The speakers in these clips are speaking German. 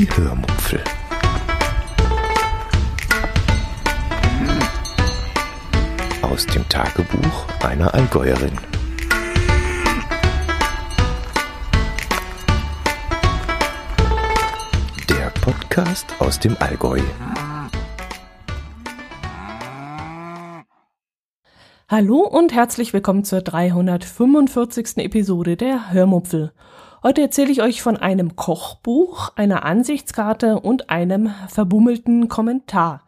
Die Hörmupfel. Aus dem Tagebuch einer Allgäuerin. Der Podcast aus dem Allgäu. Hallo und herzlich willkommen zur 345. Episode der Hörmupfel. Heute erzähle ich euch von einem Kochbuch, einer Ansichtskarte und einem verbummelten Kommentar.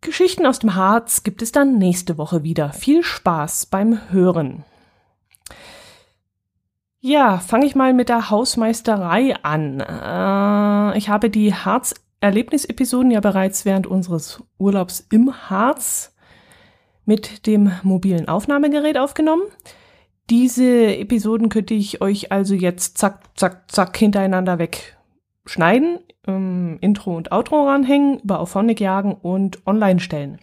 Geschichten aus dem Harz gibt es dann nächste Woche wieder. Viel Spaß beim Hören. Ja, fange ich mal mit der Hausmeisterei an. Äh, ich habe die Harz-Erlebnisepisoden ja bereits während unseres Urlaubs im Harz mit dem mobilen Aufnahmegerät aufgenommen. Diese Episoden könnte ich euch also jetzt zack, zack, zack hintereinander weg schneiden, ähm, Intro und Outro ranhängen, über Auphonic jagen und online stellen.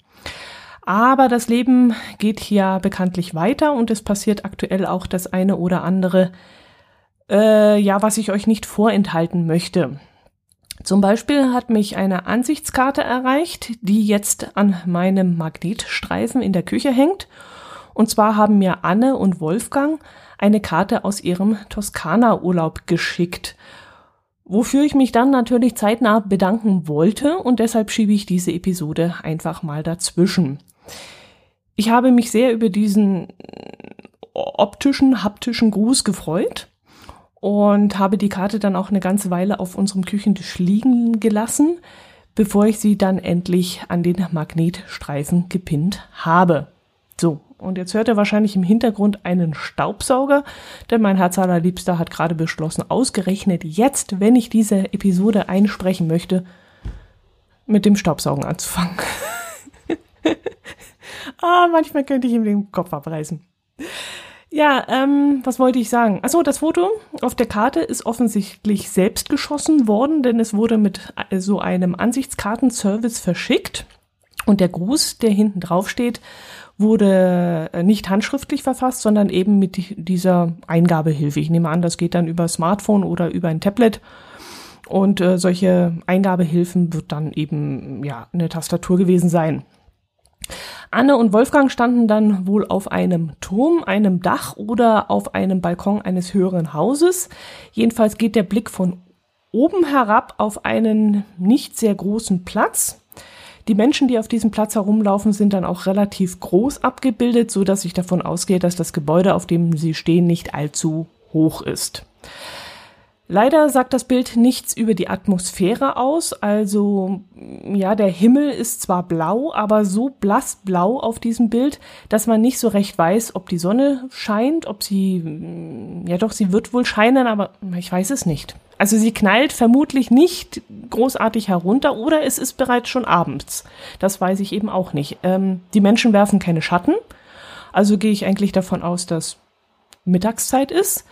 Aber das Leben geht hier bekanntlich weiter und es passiert aktuell auch das eine oder andere, äh, ja, was ich euch nicht vorenthalten möchte. Zum Beispiel hat mich eine Ansichtskarte erreicht, die jetzt an meinem Magnetstreifen in der Küche hängt und zwar haben mir Anne und Wolfgang eine Karte aus ihrem Toskana-Urlaub geschickt, wofür ich mich dann natürlich zeitnah bedanken wollte und deshalb schiebe ich diese Episode einfach mal dazwischen. Ich habe mich sehr über diesen optischen, haptischen Gruß gefreut und habe die Karte dann auch eine ganze Weile auf unserem Küchentisch liegen gelassen, bevor ich sie dann endlich an den Magnetstreifen gepinnt habe. So, und jetzt hört er wahrscheinlich im Hintergrund einen Staubsauger, denn mein Herz allerliebster hat gerade beschlossen, ausgerechnet jetzt, wenn ich diese Episode einsprechen möchte, mit dem Staubsaugen anzufangen. ah, manchmal könnte ich ihm den Kopf abreißen. Ja, ähm, was wollte ich sagen? Achso, das Foto auf der Karte ist offensichtlich selbst geschossen worden, denn es wurde mit so einem Ansichtskartenservice verschickt. Und der Gruß, der hinten drauf steht, wurde äh, nicht handschriftlich verfasst, sondern eben mit dieser Eingabehilfe. Ich nehme an, das geht dann über Smartphone oder über ein Tablet. Und äh, solche Eingabehilfen wird dann eben ja eine Tastatur gewesen sein. Anne und Wolfgang standen dann wohl auf einem Turm, einem Dach oder auf einem Balkon eines höheren Hauses. Jedenfalls geht der Blick von oben herab auf einen nicht sehr großen Platz. Die Menschen, die auf diesem Platz herumlaufen, sind dann auch relativ groß abgebildet, so dass ich davon ausgehe, dass das Gebäude, auf dem sie stehen, nicht allzu hoch ist. Leider sagt das Bild nichts über die Atmosphäre aus. Also ja, der Himmel ist zwar blau, aber so blassblau auf diesem Bild, dass man nicht so recht weiß, ob die Sonne scheint, ob sie, ja doch, sie wird wohl scheinen, aber ich weiß es nicht. Also sie knallt vermutlich nicht großartig herunter oder es ist bereits schon abends. Das weiß ich eben auch nicht. Ähm, die Menschen werfen keine Schatten. Also gehe ich eigentlich davon aus, dass Mittagszeit ist.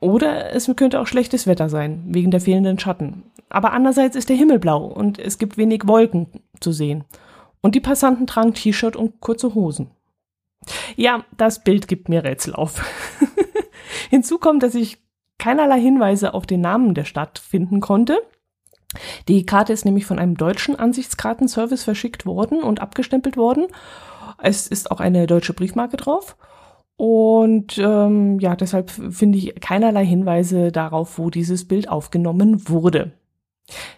Oder es könnte auch schlechtes Wetter sein, wegen der fehlenden Schatten. Aber andererseits ist der Himmel blau und es gibt wenig Wolken zu sehen. Und die Passanten tragen T-Shirt und kurze Hosen. Ja, das Bild gibt mir Rätsel auf. Hinzu kommt, dass ich keinerlei Hinweise auf den Namen der Stadt finden konnte. Die Karte ist nämlich von einem deutschen Ansichtskartenservice verschickt worden und abgestempelt worden. Es ist auch eine deutsche Briefmarke drauf. Und ähm, ja, deshalb finde ich keinerlei Hinweise darauf, wo dieses Bild aufgenommen wurde.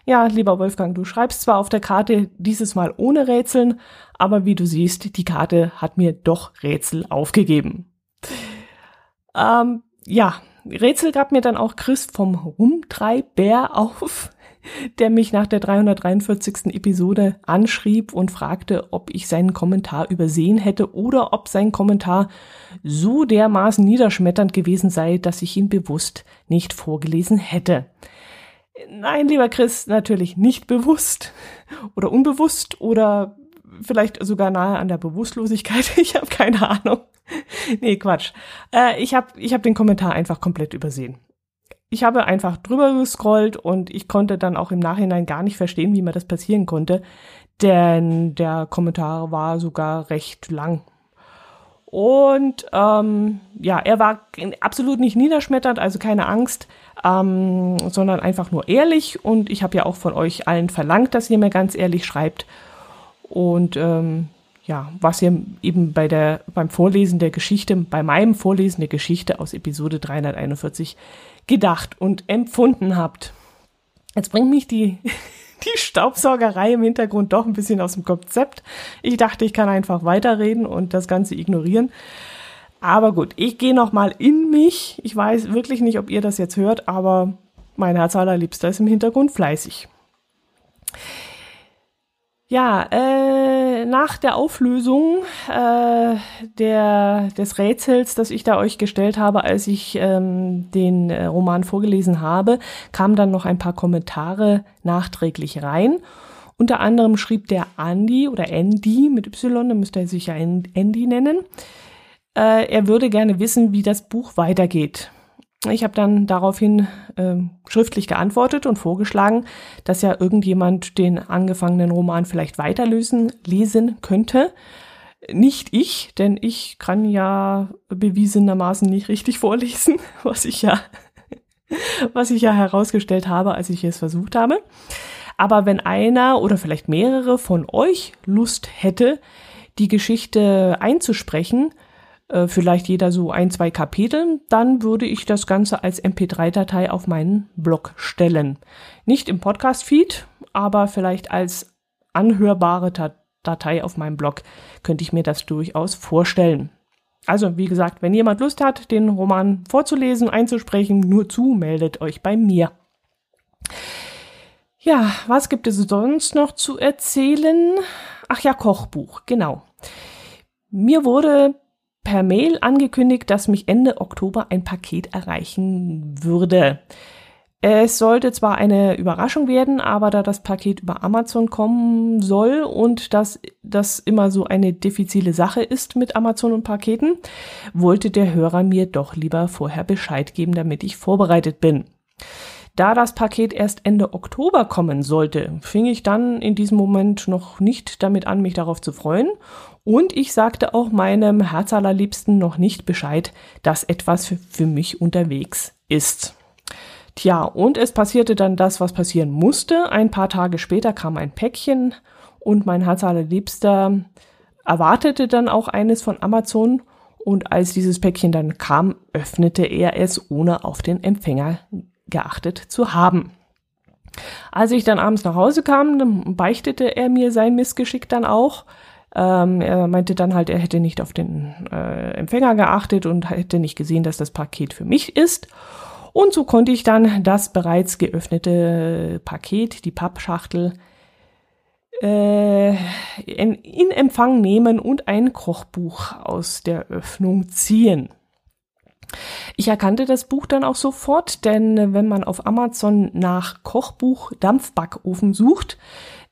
Ja, lieber Wolfgang, du schreibst zwar auf der Karte dieses Mal ohne Rätseln, aber wie du siehst, die Karte hat mir doch Rätsel aufgegeben. Ähm, ja, Rätsel gab mir dann auch Chris vom Rumtreibär auf der mich nach der 343. Episode anschrieb und fragte, ob ich seinen Kommentar übersehen hätte oder ob sein Kommentar so dermaßen niederschmetternd gewesen sei, dass ich ihn bewusst nicht vorgelesen hätte. Nein, lieber Chris, natürlich nicht bewusst oder unbewusst oder vielleicht sogar nahe an der Bewusstlosigkeit. Ich habe keine Ahnung. Nee, Quatsch. Äh, ich habe ich hab den Kommentar einfach komplett übersehen ich habe einfach drüber gescrollt und ich konnte dann auch im Nachhinein gar nicht verstehen, wie mir das passieren konnte, denn der Kommentar war sogar recht lang. Und ähm, ja, er war absolut nicht niederschmetternd, also keine Angst, ähm, sondern einfach nur ehrlich. Und ich habe ja auch von euch allen verlangt, dass ihr mir ganz ehrlich schreibt. Und ähm, ja, was ihr eben bei der, beim Vorlesen der Geschichte, bei meinem Vorlesen der Geschichte aus Episode 341 gedacht und empfunden habt. Jetzt bringt mich die, die Staubsaugerei im Hintergrund doch ein bisschen aus dem Konzept. Ich dachte, ich kann einfach weiterreden und das Ganze ignorieren. Aber gut, ich gehe noch mal in mich. Ich weiß wirklich nicht, ob ihr das jetzt hört, aber mein Herz allerliebster ist im Hintergrund fleißig. Ja, äh, nach der Auflösung äh, der, des Rätsels, das ich da euch gestellt habe, als ich ähm, den äh, Roman vorgelesen habe, kamen dann noch ein paar Kommentare nachträglich rein. Unter anderem schrieb der Andy oder Andy mit Y, dann müsste er sich ja Andy nennen. Äh, er würde gerne wissen, wie das Buch weitergeht. Ich habe dann daraufhin äh, schriftlich geantwortet und vorgeschlagen, dass ja irgendjemand den angefangenen Roman vielleicht weiterlösen lesen könnte. Nicht ich, denn ich kann ja bewiesenermaßen nicht richtig vorlesen, was ich ja, was ich ja herausgestellt habe, als ich es versucht habe. Aber wenn einer oder vielleicht mehrere von euch Lust hätte, die Geschichte einzusprechen, äh, vielleicht jeder so ein, zwei Kapitel, dann würde ich das Ganze als MP3-Datei auf meinen Blog stellen. Nicht im Podcast-Feed, aber vielleicht als anhörbare Datei auf meinem Blog könnte ich mir das durchaus vorstellen. Also, wie gesagt, wenn jemand Lust hat, den Roman vorzulesen, einzusprechen, nur zu, meldet euch bei mir. Ja, was gibt es sonst noch zu erzählen? Ach ja, Kochbuch, genau. Mir wurde per Mail angekündigt, dass mich Ende Oktober ein Paket erreichen würde. Es sollte zwar eine Überraschung werden, aber da das Paket über Amazon kommen soll und dass das immer so eine diffizile Sache ist mit Amazon und Paketen, wollte der Hörer mir doch lieber vorher Bescheid geben, damit ich vorbereitet bin. Da das Paket erst Ende Oktober kommen sollte, fing ich dann in diesem Moment noch nicht damit an, mich darauf zu freuen. Und ich sagte auch meinem Herzallerliebsten noch nicht Bescheid, dass etwas für, für mich unterwegs ist. Tja, und es passierte dann das, was passieren musste. Ein paar Tage später kam ein Päckchen und mein Herzallerliebster erwartete dann auch eines von Amazon und als dieses Päckchen dann kam, öffnete er es, ohne auf den Empfänger geachtet zu haben. Als ich dann abends nach Hause kam, beichtete er mir sein Missgeschick dann auch. Ähm, er meinte dann halt, er hätte nicht auf den äh, Empfänger geachtet und hätte nicht gesehen, dass das Paket für mich ist. Und so konnte ich dann das bereits geöffnete Paket, die Pappschachtel, äh, in, in Empfang nehmen und ein Kochbuch aus der Öffnung ziehen. Ich erkannte das Buch dann auch sofort, denn wenn man auf Amazon nach Kochbuch Dampfbackofen sucht,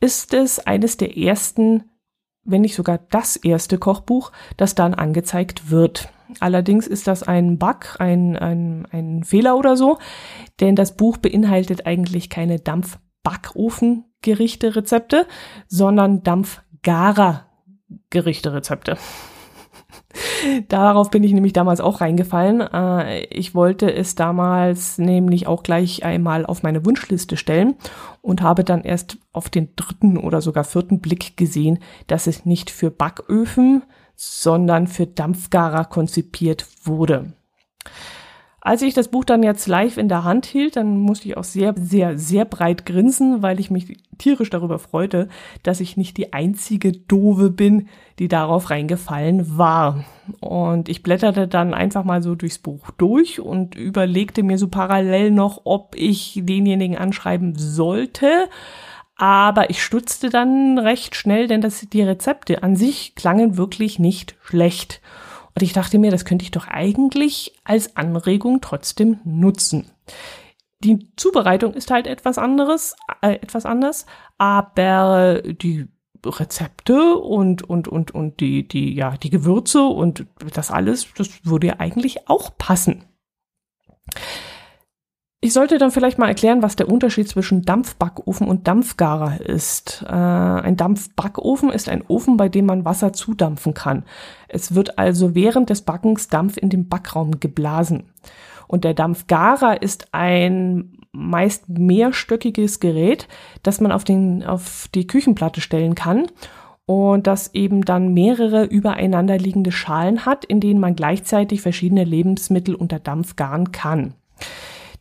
ist es eines der ersten, wenn nicht sogar das erste Kochbuch, das dann angezeigt wird. Allerdings ist das ein Bug, ein, ein, ein Fehler oder so, denn das Buch beinhaltet eigentlich keine Dampfbackofen-Gerichte-Rezepte, sondern Dampfgarer-Gerichte-Rezepte. Darauf bin ich nämlich damals auch reingefallen. Äh, ich wollte es damals nämlich auch gleich einmal auf meine Wunschliste stellen und habe dann erst auf den dritten oder sogar vierten Blick gesehen, dass es nicht für Backöfen, sondern für Dampfgarer konzipiert wurde. Als ich das Buch dann jetzt live in der Hand hielt, dann musste ich auch sehr, sehr, sehr breit grinsen, weil ich mich tierisch darüber freute, dass ich nicht die einzige Dove bin, die darauf reingefallen war. Und ich blätterte dann einfach mal so durchs Buch durch und überlegte mir so parallel noch, ob ich denjenigen anschreiben sollte. Aber ich stutzte dann recht schnell, denn das, die Rezepte an sich klangen wirklich nicht schlecht. Und ich dachte mir, das könnte ich doch eigentlich als Anregung trotzdem nutzen. Die Zubereitung ist halt etwas anderes, äh, etwas anders, aber die Rezepte und, und, und, und die, die, ja, die Gewürze und das alles, das würde ja eigentlich auch passen. Ich sollte dann vielleicht mal erklären, was der Unterschied zwischen Dampfbackofen und Dampfgarer ist. Äh, ein Dampfbackofen ist ein Ofen, bei dem man Wasser zudampfen kann. Es wird also während des Backens Dampf in den Backraum geblasen. Und der Dampfgarer ist ein meist mehrstöckiges Gerät, das man auf, den, auf die Küchenplatte stellen kann und das eben dann mehrere übereinander liegende Schalen hat, in denen man gleichzeitig verschiedene Lebensmittel unter Dampf garen kann.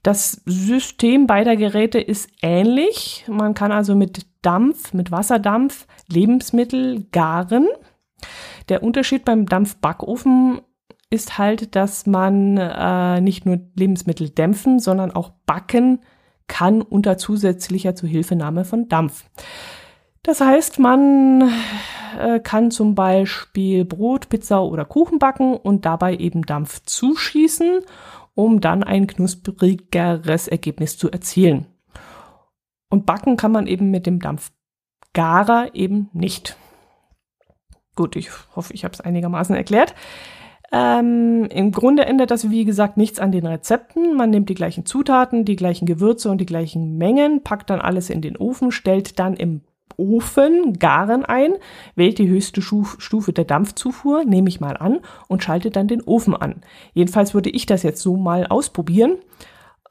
Das System beider Geräte ist ähnlich. Man kann also mit Dampf, mit Wasserdampf Lebensmittel garen. Der Unterschied beim Dampfbackofen ist halt, dass man äh, nicht nur Lebensmittel dämpfen, sondern auch backen kann unter zusätzlicher Zuhilfenahme von Dampf. Das heißt, man äh, kann zum Beispiel Brot, Pizza oder Kuchen backen und dabei eben Dampf zuschießen um dann ein knusprigeres Ergebnis zu erzielen. Und backen kann man eben mit dem Dampfgarer eben nicht. Gut, ich hoffe, ich habe es einigermaßen erklärt. Ähm, Im Grunde ändert das, wie gesagt, nichts an den Rezepten. Man nimmt die gleichen Zutaten, die gleichen Gewürze und die gleichen Mengen, packt dann alles in den Ofen, stellt dann im Ofen garen ein, wählt die höchste Stufe der Dampfzufuhr, nehme ich mal an, und schaltet dann den Ofen an. Jedenfalls würde ich das jetzt so mal ausprobieren.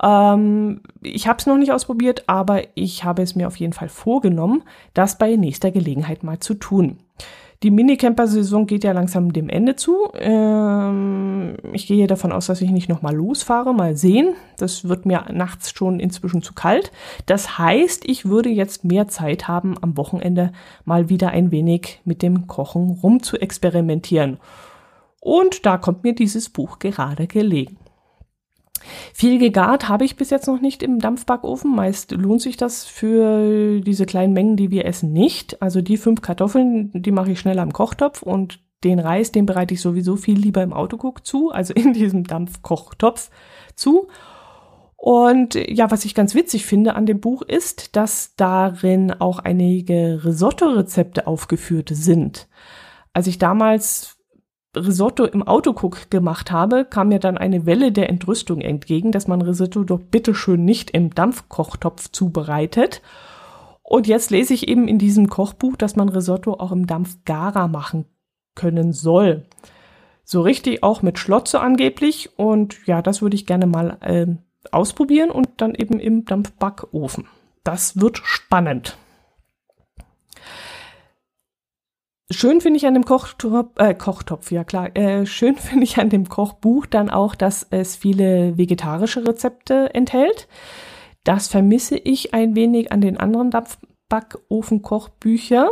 Ähm, ich habe es noch nicht ausprobiert, aber ich habe es mir auf jeden Fall vorgenommen, das bei nächster Gelegenheit mal zu tun. Die Minicamper-Saison geht ja langsam dem Ende zu. Ähm, ich gehe davon aus, dass ich nicht nochmal losfahre. Mal sehen. Das wird mir nachts schon inzwischen zu kalt. Das heißt, ich würde jetzt mehr Zeit haben, am Wochenende mal wieder ein wenig mit dem Kochen rum zu experimentieren. Und da kommt mir dieses Buch gerade gelegen. Viel gegart habe ich bis jetzt noch nicht im Dampfbackofen. Meist lohnt sich das für diese kleinen Mengen, die wir essen, nicht. Also die fünf Kartoffeln, die mache ich schnell am Kochtopf und den Reis, den bereite ich sowieso viel lieber im Autocook zu, also in diesem Dampfkochtopf zu. Und ja, was ich ganz witzig finde an dem Buch ist, dass darin auch einige Risotto-Rezepte aufgeführt sind. Als ich damals Risotto im Autocook gemacht habe, kam mir dann eine Welle der Entrüstung entgegen, dass man Risotto doch bitteschön nicht im Dampfkochtopf zubereitet. Und jetzt lese ich eben in diesem Kochbuch, dass man Risotto auch im Dampfgarer machen können soll. So richtig auch mit Schlotze angeblich. Und ja, das würde ich gerne mal äh, ausprobieren und dann eben im Dampfbackofen. Das wird spannend. Schön finde ich an dem Kochtopf, äh, Kochtopf, ja klar, äh, schön finde ich an dem Kochbuch dann auch, dass es viele vegetarische Rezepte enthält. Das vermisse ich ein wenig an den anderen Dampfbackofen-Kochbücher.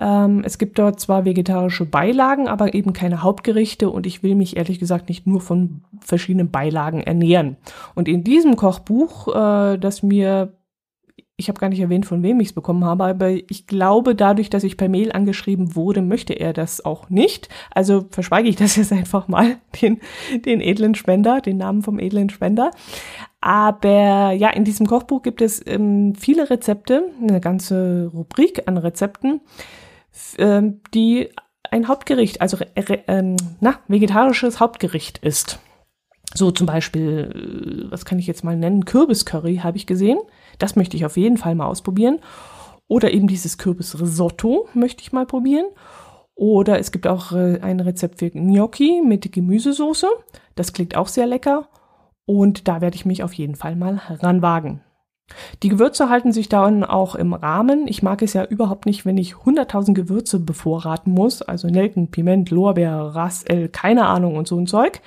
Ähm, es gibt dort zwar vegetarische Beilagen, aber eben keine Hauptgerichte und ich will mich ehrlich gesagt nicht nur von verschiedenen Beilagen ernähren. Und in diesem Kochbuch, äh, das mir ich habe gar nicht erwähnt, von wem ich es bekommen habe, aber ich glaube, dadurch, dass ich per Mail angeschrieben wurde, möchte er das auch nicht. Also verschweige ich das jetzt einfach mal, den, den edlen Spender, den Namen vom edlen Spender. Aber ja, in diesem Kochbuch gibt es ähm, viele Rezepte, eine ganze Rubrik an Rezepten, ähm, die ein Hauptgericht, also äh, äh, na, vegetarisches Hauptgericht ist. So zum Beispiel, äh, was kann ich jetzt mal nennen? Kürbiscurry habe ich gesehen. Das möchte ich auf jeden Fall mal ausprobieren. Oder eben dieses Kürbisrisotto möchte ich mal probieren. Oder es gibt auch äh, ein Rezept für Gnocchi mit Gemüsesoße. Das klingt auch sehr lecker. Und da werde ich mich auf jeden Fall mal ranwagen. Die Gewürze halten sich dann auch im Rahmen. Ich mag es ja überhaupt nicht, wenn ich 100.000 Gewürze bevorraten muss, also Nelken, Piment, Lorbeer, Rassel, keine Ahnung und so ein Zeug.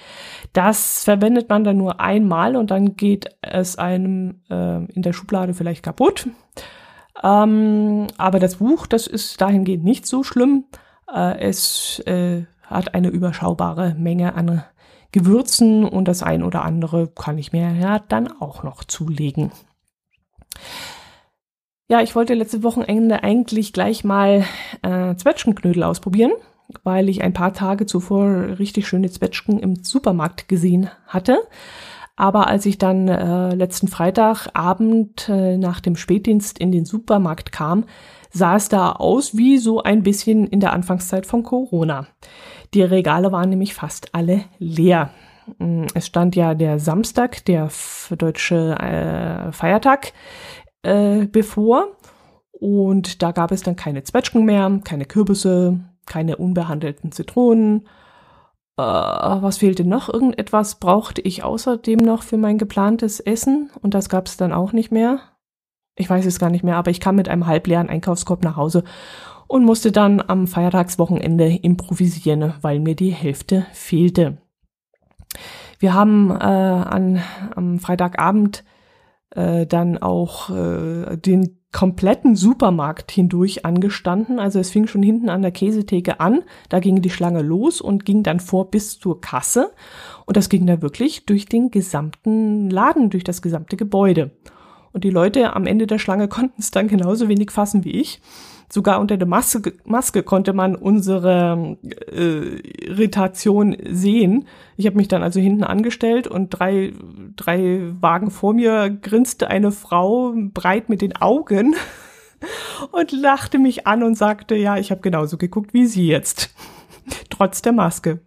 Das verwendet man dann nur einmal und dann geht es einem äh, in der Schublade vielleicht kaputt. Ähm, aber das Buch, das ist dahingehend nicht so schlimm. Äh, es äh, hat eine überschaubare Menge an Gewürzen und das ein oder andere kann ich mir ja dann auch noch zulegen. Ja, ich wollte letzte Wochenende eigentlich gleich mal äh, Zwetschgenknödel ausprobieren, weil ich ein paar Tage zuvor richtig schöne Zwetschgen im Supermarkt gesehen hatte. Aber als ich dann äh, letzten Freitagabend äh, nach dem Spätdienst in den Supermarkt kam, sah es da aus wie so ein bisschen in der Anfangszeit von Corona. Die Regale waren nämlich fast alle leer. Mm, es stand ja der Samstag, der deutsche äh, Feiertag, äh, bevor. Und da gab es dann keine Zwetschgen mehr, keine Kürbisse, keine unbehandelten Zitronen. Äh, was fehlte noch? Irgendetwas brauchte ich außerdem noch für mein geplantes Essen und das gab es dann auch nicht mehr. Ich weiß es gar nicht mehr, aber ich kam mit einem halbleeren Einkaufskorb nach Hause und musste dann am Feiertagswochenende improvisieren, weil mir die Hälfte fehlte. Wir haben äh, an, am Freitagabend äh, dann auch äh, den kompletten Supermarkt hindurch angestanden. Also es fing schon hinten an der Käsetheke an, da ging die Schlange los und ging dann vor bis zur Kasse. Und das ging da wirklich durch den gesamten Laden, durch das gesamte Gebäude. Und die Leute am Ende der Schlange konnten es dann genauso wenig fassen wie ich. Sogar unter der Maske, Maske konnte man unsere äh, Irritation sehen. Ich habe mich dann also hinten angestellt und drei, drei Wagen vor mir grinste eine Frau breit mit den Augen und lachte mich an und sagte, ja, ich habe genauso geguckt wie Sie jetzt. Trotz der Maske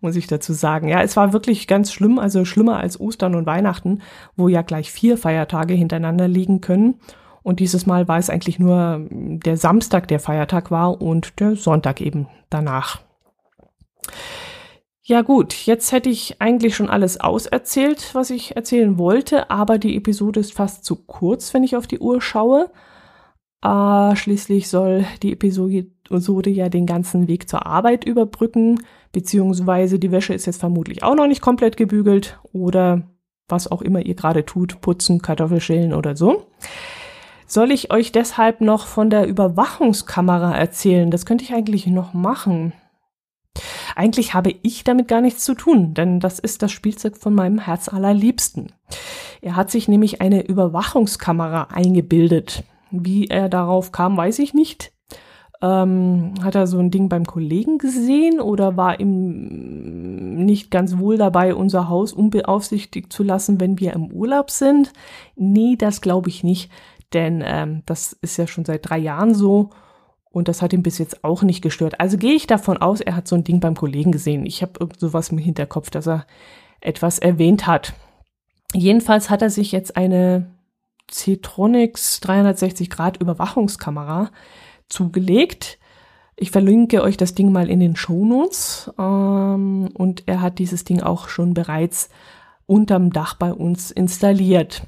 muss ich dazu sagen. Ja, es war wirklich ganz schlimm, also schlimmer als Ostern und Weihnachten, wo ja gleich vier Feiertage hintereinander liegen können. Und dieses Mal war es eigentlich nur der Samstag, der Feiertag war und der Sonntag eben danach. Ja gut, jetzt hätte ich eigentlich schon alles auserzählt, was ich erzählen wollte, aber die Episode ist fast zu kurz, wenn ich auf die Uhr schaue. Äh, schließlich soll die Episode ja den ganzen Weg zur Arbeit überbrücken, beziehungsweise die Wäsche ist jetzt vermutlich auch noch nicht komplett gebügelt oder was auch immer ihr gerade tut, putzen, Kartoffelschälen oder so. Soll ich euch deshalb noch von der Überwachungskamera erzählen? Das könnte ich eigentlich noch machen. Eigentlich habe ich damit gar nichts zu tun, denn das ist das Spielzeug von meinem Herz allerliebsten. Er hat sich nämlich eine Überwachungskamera eingebildet. Wie er darauf kam, weiß ich nicht. Ähm, hat er so ein Ding beim Kollegen gesehen oder war ihm nicht ganz wohl dabei, unser Haus unbeaufsichtigt zu lassen, wenn wir im Urlaub sind? Nee, das glaube ich nicht denn ähm, das ist ja schon seit drei Jahren so und das hat ihn bis jetzt auch nicht gestört. Also gehe ich davon aus, er hat so ein Ding beim Kollegen gesehen. Ich habe sowas im Hinterkopf, dass er etwas erwähnt hat. Jedenfalls hat er sich jetzt eine Citronics 360 Grad Überwachungskamera zugelegt. Ich verlinke euch das Ding mal in den Shownotes. Ähm, und er hat dieses Ding auch schon bereits unterm Dach bei uns installiert.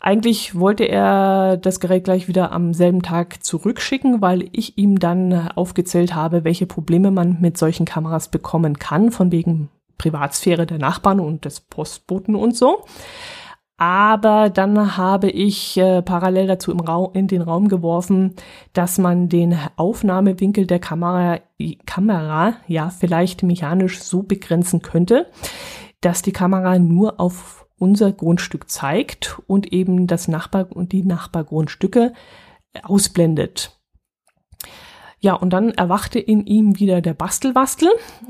Eigentlich wollte er das Gerät gleich wieder am selben Tag zurückschicken, weil ich ihm dann aufgezählt habe, welche Probleme man mit solchen Kameras bekommen kann, von wegen Privatsphäre der Nachbarn und des Postboten und so. Aber dann habe ich äh, parallel dazu im Raum, in den Raum geworfen, dass man den Aufnahmewinkel der Kamera, Kamera ja vielleicht mechanisch so begrenzen könnte, dass die Kamera nur auf unser Grundstück zeigt und eben das Nachbar und die Nachbargrundstücke ausblendet. Ja, und dann erwachte in ihm wieder der Bastelbastel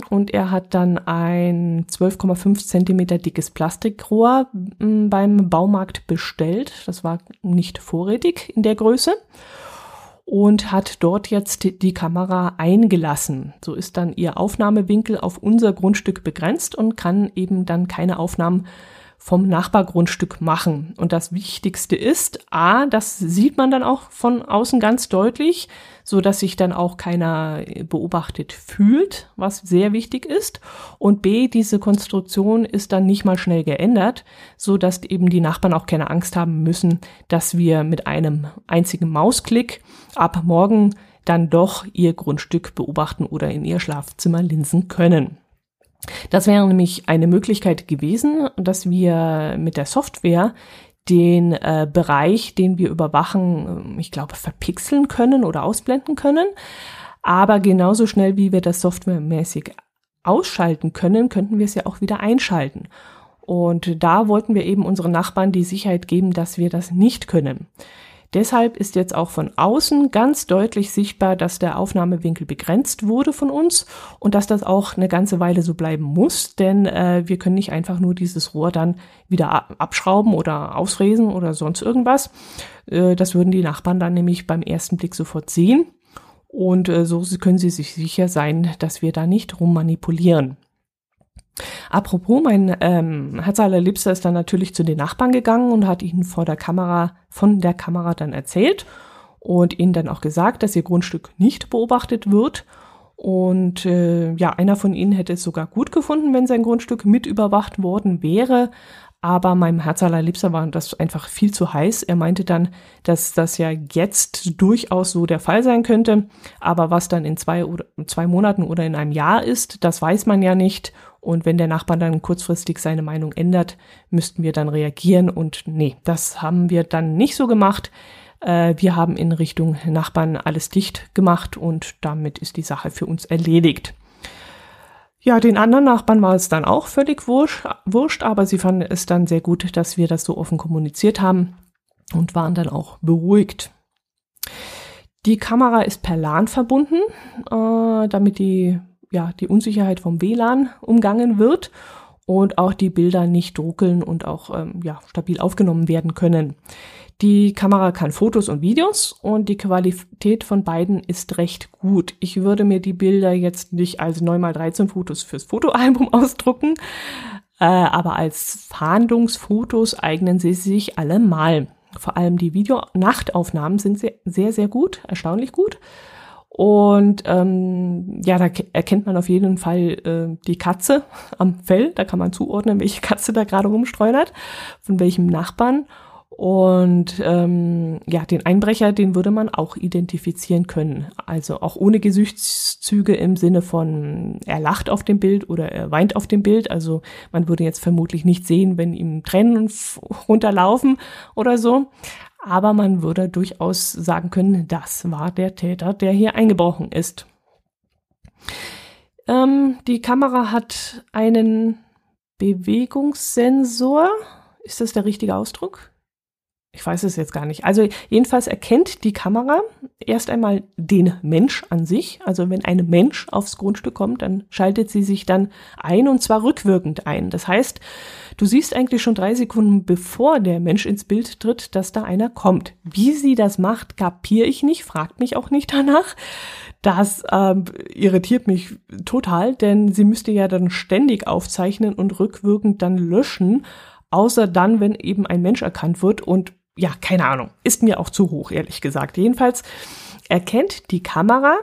und er hat dann ein 12,5 Zentimeter dickes Plastikrohr hm, beim Baumarkt bestellt. Das war nicht vorrätig in der Größe und hat dort jetzt die Kamera eingelassen. So ist dann ihr Aufnahmewinkel auf unser Grundstück begrenzt und kann eben dann keine Aufnahmen vom Nachbargrundstück machen. Und das Wichtigste ist, a, das sieht man dann auch von außen ganz deutlich, so dass sich dann auch keiner beobachtet fühlt, was sehr wichtig ist. Und b, diese Konstruktion ist dann nicht mal schnell geändert, so dass eben die Nachbarn auch keine Angst haben müssen, dass wir mit einem einzigen Mausklick ab morgen dann doch ihr Grundstück beobachten oder in ihr Schlafzimmer linsen können. Das wäre nämlich eine Möglichkeit gewesen, dass wir mit der Software den äh, Bereich, den wir überwachen, ähm, ich glaube, verpixeln können oder ausblenden können. Aber genauso schnell, wie wir das softwaremäßig ausschalten können, könnten wir es ja auch wieder einschalten. Und da wollten wir eben unseren Nachbarn die Sicherheit geben, dass wir das nicht können. Deshalb ist jetzt auch von außen ganz deutlich sichtbar, dass der Aufnahmewinkel begrenzt wurde von uns und dass das auch eine ganze Weile so bleiben muss, denn äh, wir können nicht einfach nur dieses Rohr dann wieder abschrauben oder ausfräsen oder sonst irgendwas. Äh, das würden die Nachbarn dann nämlich beim ersten Blick sofort sehen und äh, so können sie sich sicher sein, dass wir da nicht rummanipulieren. Apropos, mein ähm, Herz allerliebster ist dann natürlich zu den Nachbarn gegangen und hat ihnen vor der Kamera, von der Kamera dann erzählt und ihnen dann auch gesagt, dass ihr Grundstück nicht beobachtet wird. Und äh, ja, einer von ihnen hätte es sogar gut gefunden, wenn sein Grundstück mit überwacht worden wäre. Aber meinem Herz allerliebster war das einfach viel zu heiß. Er meinte dann, dass das ja jetzt durchaus so der Fall sein könnte. Aber was dann in zwei, oder, zwei Monaten oder in einem Jahr ist, das weiß man ja nicht. Und wenn der Nachbar dann kurzfristig seine Meinung ändert, müssten wir dann reagieren. Und nee, das haben wir dann nicht so gemacht. Äh, wir haben in Richtung Nachbarn alles dicht gemacht und damit ist die Sache für uns erledigt. Ja, den anderen Nachbarn war es dann auch völlig wurscht, aber sie fanden es dann sehr gut, dass wir das so offen kommuniziert haben und waren dann auch beruhigt. Die Kamera ist per LAN verbunden, äh, damit die, ja, die Unsicherheit vom WLAN umgangen wird und auch die Bilder nicht druckeln und auch ähm, ja, stabil aufgenommen werden können. Die Kamera kann Fotos und Videos und die Qualität von beiden ist recht gut. Ich würde mir die Bilder jetzt nicht als 9x13 Fotos fürs Fotoalbum ausdrucken, äh, aber als Fahndungsfotos eignen sie sich allemal. Vor allem die Videonachtaufnahmen sind sehr, sehr, sehr gut, erstaunlich gut. Und ähm, ja, da erkennt man auf jeden Fall äh, die Katze am Fell. Da kann man zuordnen, welche Katze da gerade rumstreunert, von welchem Nachbarn. Und ähm, ja, den Einbrecher, den würde man auch identifizieren können. Also auch ohne Gesichtszüge im Sinne von er lacht auf dem Bild oder er weint auf dem Bild. Also man würde jetzt vermutlich nicht sehen, wenn ihm Tränen runterlaufen oder so. Aber man würde durchaus sagen können, das war der Täter, der hier eingebrochen ist. Ähm, die Kamera hat einen Bewegungssensor. Ist das der richtige Ausdruck? Ich weiß es jetzt gar nicht. Also jedenfalls erkennt die Kamera erst einmal den Mensch an sich. Also wenn ein Mensch aufs Grundstück kommt, dann schaltet sie sich dann ein und zwar rückwirkend ein. Das heißt, du siehst eigentlich schon drei Sekunden bevor der Mensch ins Bild tritt, dass da einer kommt. Wie sie das macht, kapiere ich nicht, fragt mich auch nicht danach. Das ähm, irritiert mich total, denn sie müsste ja dann ständig aufzeichnen und rückwirkend dann löschen außer dann, wenn eben ein Mensch erkannt wird und ja, keine Ahnung. Ist mir auch zu hoch, ehrlich gesagt. Jedenfalls erkennt die Kamera,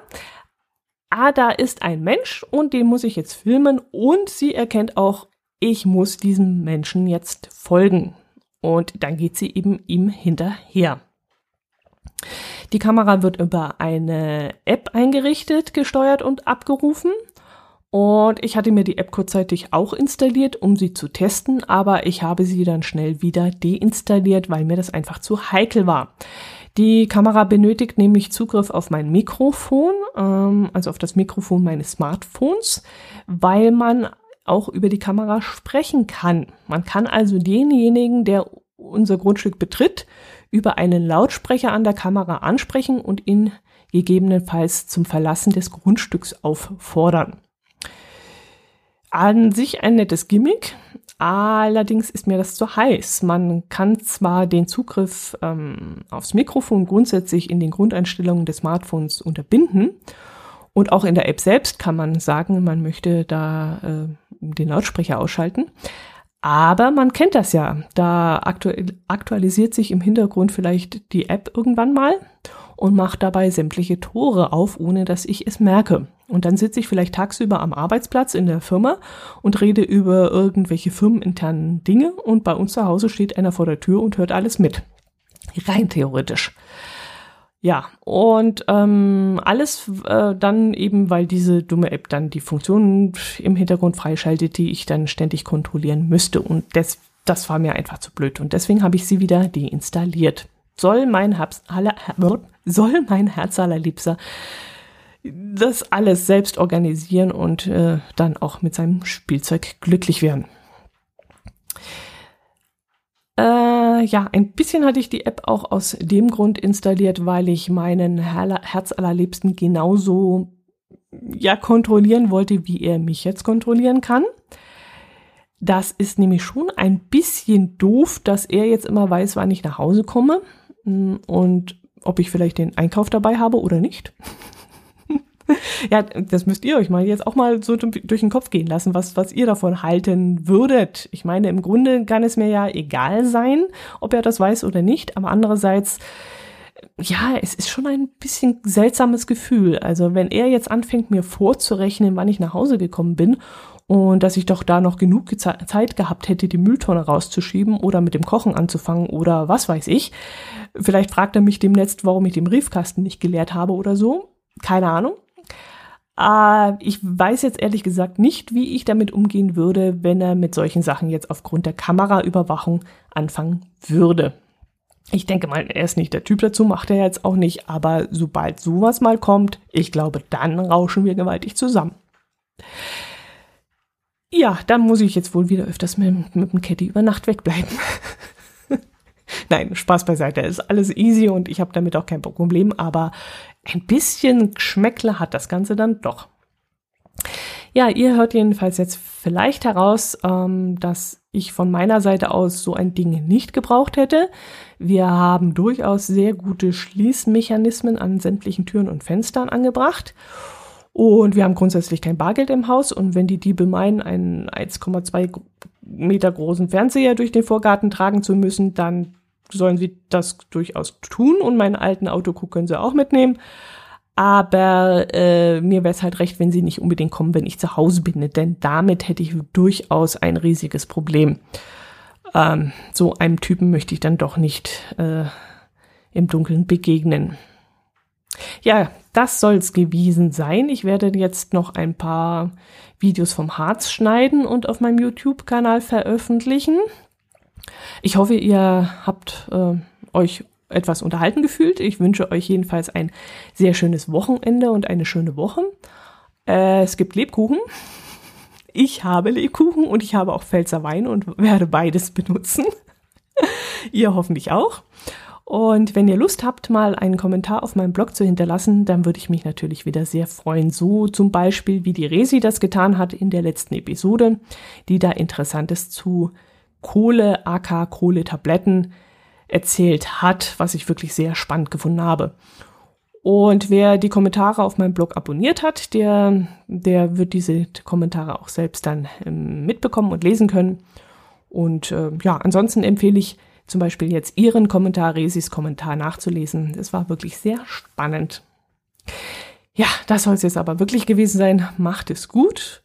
ah, da ist ein Mensch und den muss ich jetzt filmen und sie erkennt auch, ich muss diesem Menschen jetzt folgen. Und dann geht sie eben ihm hinterher. Die Kamera wird über eine App eingerichtet, gesteuert und abgerufen. Und ich hatte mir die App kurzzeitig auch installiert, um sie zu testen, aber ich habe sie dann schnell wieder deinstalliert, weil mir das einfach zu heikel war. Die Kamera benötigt nämlich Zugriff auf mein Mikrofon, ähm, also auf das Mikrofon meines Smartphones, weil man auch über die Kamera sprechen kann. Man kann also denjenigen, der unser Grundstück betritt, über einen Lautsprecher an der Kamera ansprechen und ihn gegebenenfalls zum Verlassen des Grundstücks auffordern an sich ein nettes Gimmick, allerdings ist mir das zu heiß. Man kann zwar den Zugriff ähm, aufs Mikrofon grundsätzlich in den Grundeinstellungen des Smartphones unterbinden und auch in der App selbst kann man sagen, man möchte da äh, den Lautsprecher ausschalten. Aber man kennt das ja. Da aktualisiert sich im Hintergrund vielleicht die App irgendwann mal und macht dabei sämtliche Tore auf, ohne dass ich es merke. Und dann sitze ich vielleicht tagsüber am Arbeitsplatz in der Firma und rede über irgendwelche firmeninternen Dinge und bei uns zu Hause steht einer vor der Tür und hört alles mit. Rein theoretisch. Ja, und ähm, alles äh, dann eben, weil diese dumme App dann die Funktionen im Hintergrund freischaltet, die ich dann ständig kontrollieren müsste. Und das, das war mir einfach zu blöd. Und deswegen habe ich sie wieder deinstalliert. Soll mein, Habs, soll mein Herz allerliebster das alles selbst organisieren und äh, dann auch mit seinem Spielzeug glücklich werden. Äh, ja, ein bisschen hatte ich die App auch aus dem Grund installiert, weil ich meinen Her Herz allerliebsten genauso ja kontrollieren wollte, wie er mich jetzt kontrollieren kann. Das ist nämlich schon ein bisschen doof, dass er jetzt immer weiß, wann ich nach Hause komme hm, und ob ich vielleicht den Einkauf dabei habe oder nicht. ja, das müsst ihr euch mal jetzt auch mal so durch den Kopf gehen lassen, was, was ihr davon halten würdet. Ich meine, im Grunde kann es mir ja egal sein, ob er das weiß oder nicht, aber andererseits, ja, es ist schon ein bisschen seltsames Gefühl. Also wenn er jetzt anfängt, mir vorzurechnen, wann ich nach Hause gekommen bin und dass ich doch da noch genug Zeit gehabt hätte, die Mülltonne rauszuschieben oder mit dem Kochen anzufangen oder was weiß ich. Vielleicht fragt er mich demnächst, warum ich den Briefkasten nicht geleert habe oder so. Keine Ahnung. Äh, ich weiß jetzt ehrlich gesagt nicht, wie ich damit umgehen würde, wenn er mit solchen Sachen jetzt aufgrund der Kameraüberwachung anfangen würde. Ich denke mal, er ist nicht der Typ dazu, macht er jetzt auch nicht, aber sobald sowas mal kommt, ich glaube, dann rauschen wir gewaltig zusammen. Ja, dann muss ich jetzt wohl wieder öfters mit, mit dem Caddy über Nacht wegbleiben. Nein, Spaß beiseite. Ist alles easy und ich habe damit auch kein Problem, aber ein bisschen Geschmäckle hat das Ganze dann doch. Ja, ihr hört jedenfalls jetzt vielleicht heraus, ähm, dass ich von meiner Seite aus so ein Ding nicht gebraucht hätte. Wir haben durchaus sehr gute Schließmechanismen an sämtlichen Türen und Fenstern angebracht. Und wir haben grundsätzlich kein Bargeld im Haus. Und wenn die Diebe meinen, einen 1,2 Meter großen Fernseher durch den Vorgarten tragen zu müssen, dann sollen sie das durchaus tun. Und meinen alten Autokuck können sie auch mitnehmen. Aber äh, mir wäre es halt recht, wenn sie nicht unbedingt kommen, wenn ich zu Hause bin. Denn damit hätte ich durchaus ein riesiges Problem. Ähm, so einem Typen möchte ich dann doch nicht äh, im Dunkeln begegnen. Ja, das soll's gewesen sein. Ich werde jetzt noch ein paar Videos vom Harz schneiden und auf meinem YouTube-Kanal veröffentlichen. Ich hoffe, ihr habt äh, euch etwas unterhalten gefühlt. Ich wünsche euch jedenfalls ein sehr schönes Wochenende und eine schöne Woche. Äh, es gibt Lebkuchen. Ich habe Lebkuchen und ich habe auch Pfälzer Wein und werde beides benutzen. ihr hoffentlich auch. Und wenn ihr Lust habt, mal einen Kommentar auf meinem Blog zu hinterlassen, dann würde ich mich natürlich wieder sehr freuen. So zum Beispiel, wie die Resi das getan hat in der letzten Episode, die da Interessantes zu Kohle, AK Kohletabletten erzählt hat, was ich wirklich sehr spannend gefunden habe. Und wer die Kommentare auf meinem Blog abonniert hat, der, der wird diese Kommentare auch selbst dann ähm, mitbekommen und lesen können. Und äh, ja, ansonsten empfehle ich zum Beispiel jetzt Ihren Kommentar, Resis Kommentar nachzulesen. Das war wirklich sehr spannend. Ja, das soll es jetzt aber wirklich gewesen sein. Macht es gut,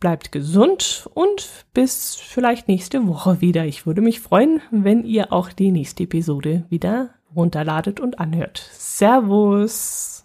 bleibt gesund und bis vielleicht nächste Woche wieder. Ich würde mich freuen, wenn ihr auch die nächste Episode wieder runterladet und anhört. Servus!